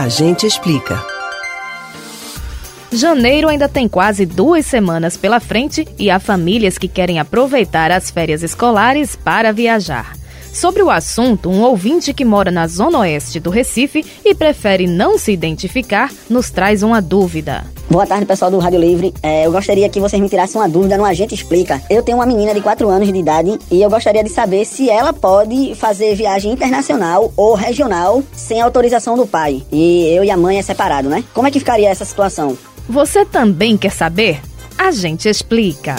A gente explica. Janeiro ainda tem quase duas semanas pela frente e há famílias que querem aproveitar as férias escolares para viajar. Sobre o assunto, um ouvinte que mora na zona oeste do Recife e prefere não se identificar nos traz uma dúvida. Boa tarde, pessoal do Rádio Livre. É, eu gostaria que vocês me tirassem uma dúvida no Agente Explica. Eu tenho uma menina de 4 anos de idade e eu gostaria de saber se ela pode fazer viagem internacional ou regional sem autorização do pai. E eu e a mãe é separado, né? Como é que ficaria essa situação? Você também quer saber? A gente explica.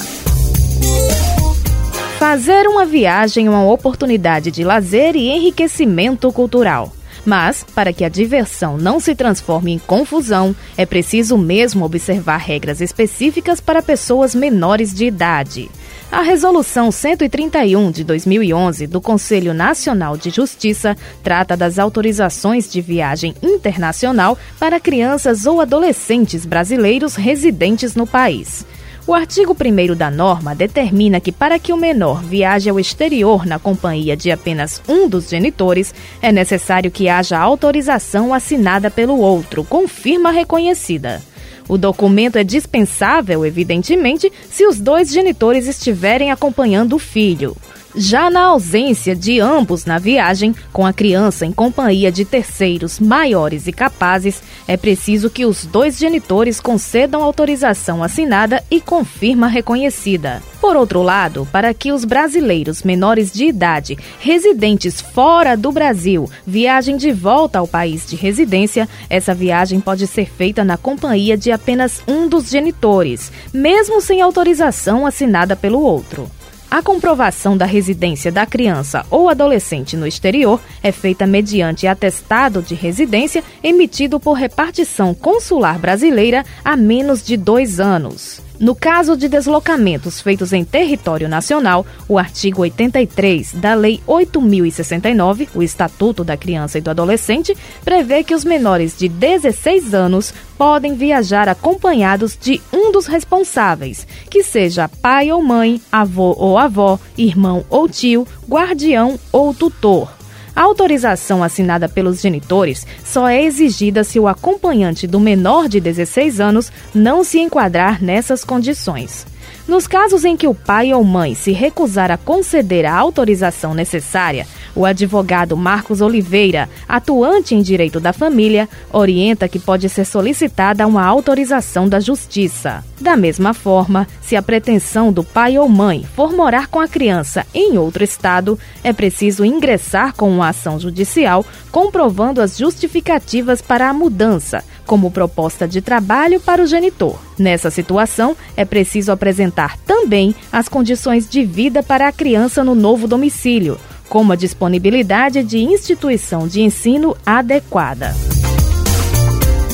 Fazer uma viagem é uma oportunidade de lazer e enriquecimento cultural. Mas, para que a diversão não se transforme em confusão, é preciso mesmo observar regras específicas para pessoas menores de idade. A Resolução 131 de 2011 do Conselho Nacional de Justiça trata das autorizações de viagem internacional para crianças ou adolescentes brasileiros residentes no país. O artigo 1 da norma determina que, para que o menor viaje ao exterior na companhia de apenas um dos genitores, é necessário que haja autorização assinada pelo outro, com firma reconhecida. O documento é dispensável, evidentemente, se os dois genitores estiverem acompanhando o filho. Já na ausência de ambos na viagem, com a criança em companhia de terceiros maiores e capazes, é preciso que os dois genitores concedam autorização assinada e confirma reconhecida. Por outro lado, para que os brasileiros menores de idade residentes fora do Brasil viajem de volta ao país de residência, essa viagem pode ser feita na companhia de apenas um dos genitores, mesmo sem autorização assinada pelo outro. A comprovação da residência da criança ou adolescente no exterior é feita mediante atestado de residência emitido por repartição consular brasileira há menos de dois anos. No caso de deslocamentos feitos em território nacional, o artigo 83 da Lei 8069, o Estatuto da Criança e do Adolescente, prevê que os menores de 16 anos podem viajar acompanhados de um dos responsáveis, que seja pai ou mãe, avô ou avó, irmão ou tio, guardião ou tutor. A autorização assinada pelos genitores só é exigida se o acompanhante do menor de 16 anos não se enquadrar nessas condições. Nos casos em que o pai ou mãe se recusar a conceder a autorização necessária, o advogado Marcos Oliveira, atuante em direito da família, orienta que pode ser solicitada uma autorização da Justiça. Da mesma forma, se a pretensão do pai ou mãe for morar com a criança em outro estado, é preciso ingressar com uma ação judicial comprovando as justificativas para a mudança, como proposta de trabalho para o genitor. Nessa situação, é preciso apresentar também as condições de vida para a criança no novo domicílio como a disponibilidade de instituição de ensino adequada.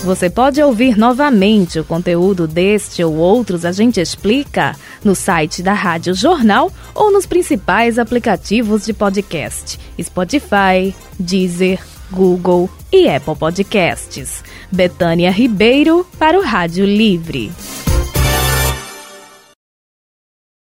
Você pode ouvir novamente o conteúdo deste ou outros A Gente Explica no site da Rádio Jornal ou nos principais aplicativos de podcast: Spotify, Deezer, Google e Apple Podcasts. Betânia Ribeiro para o Rádio Livre.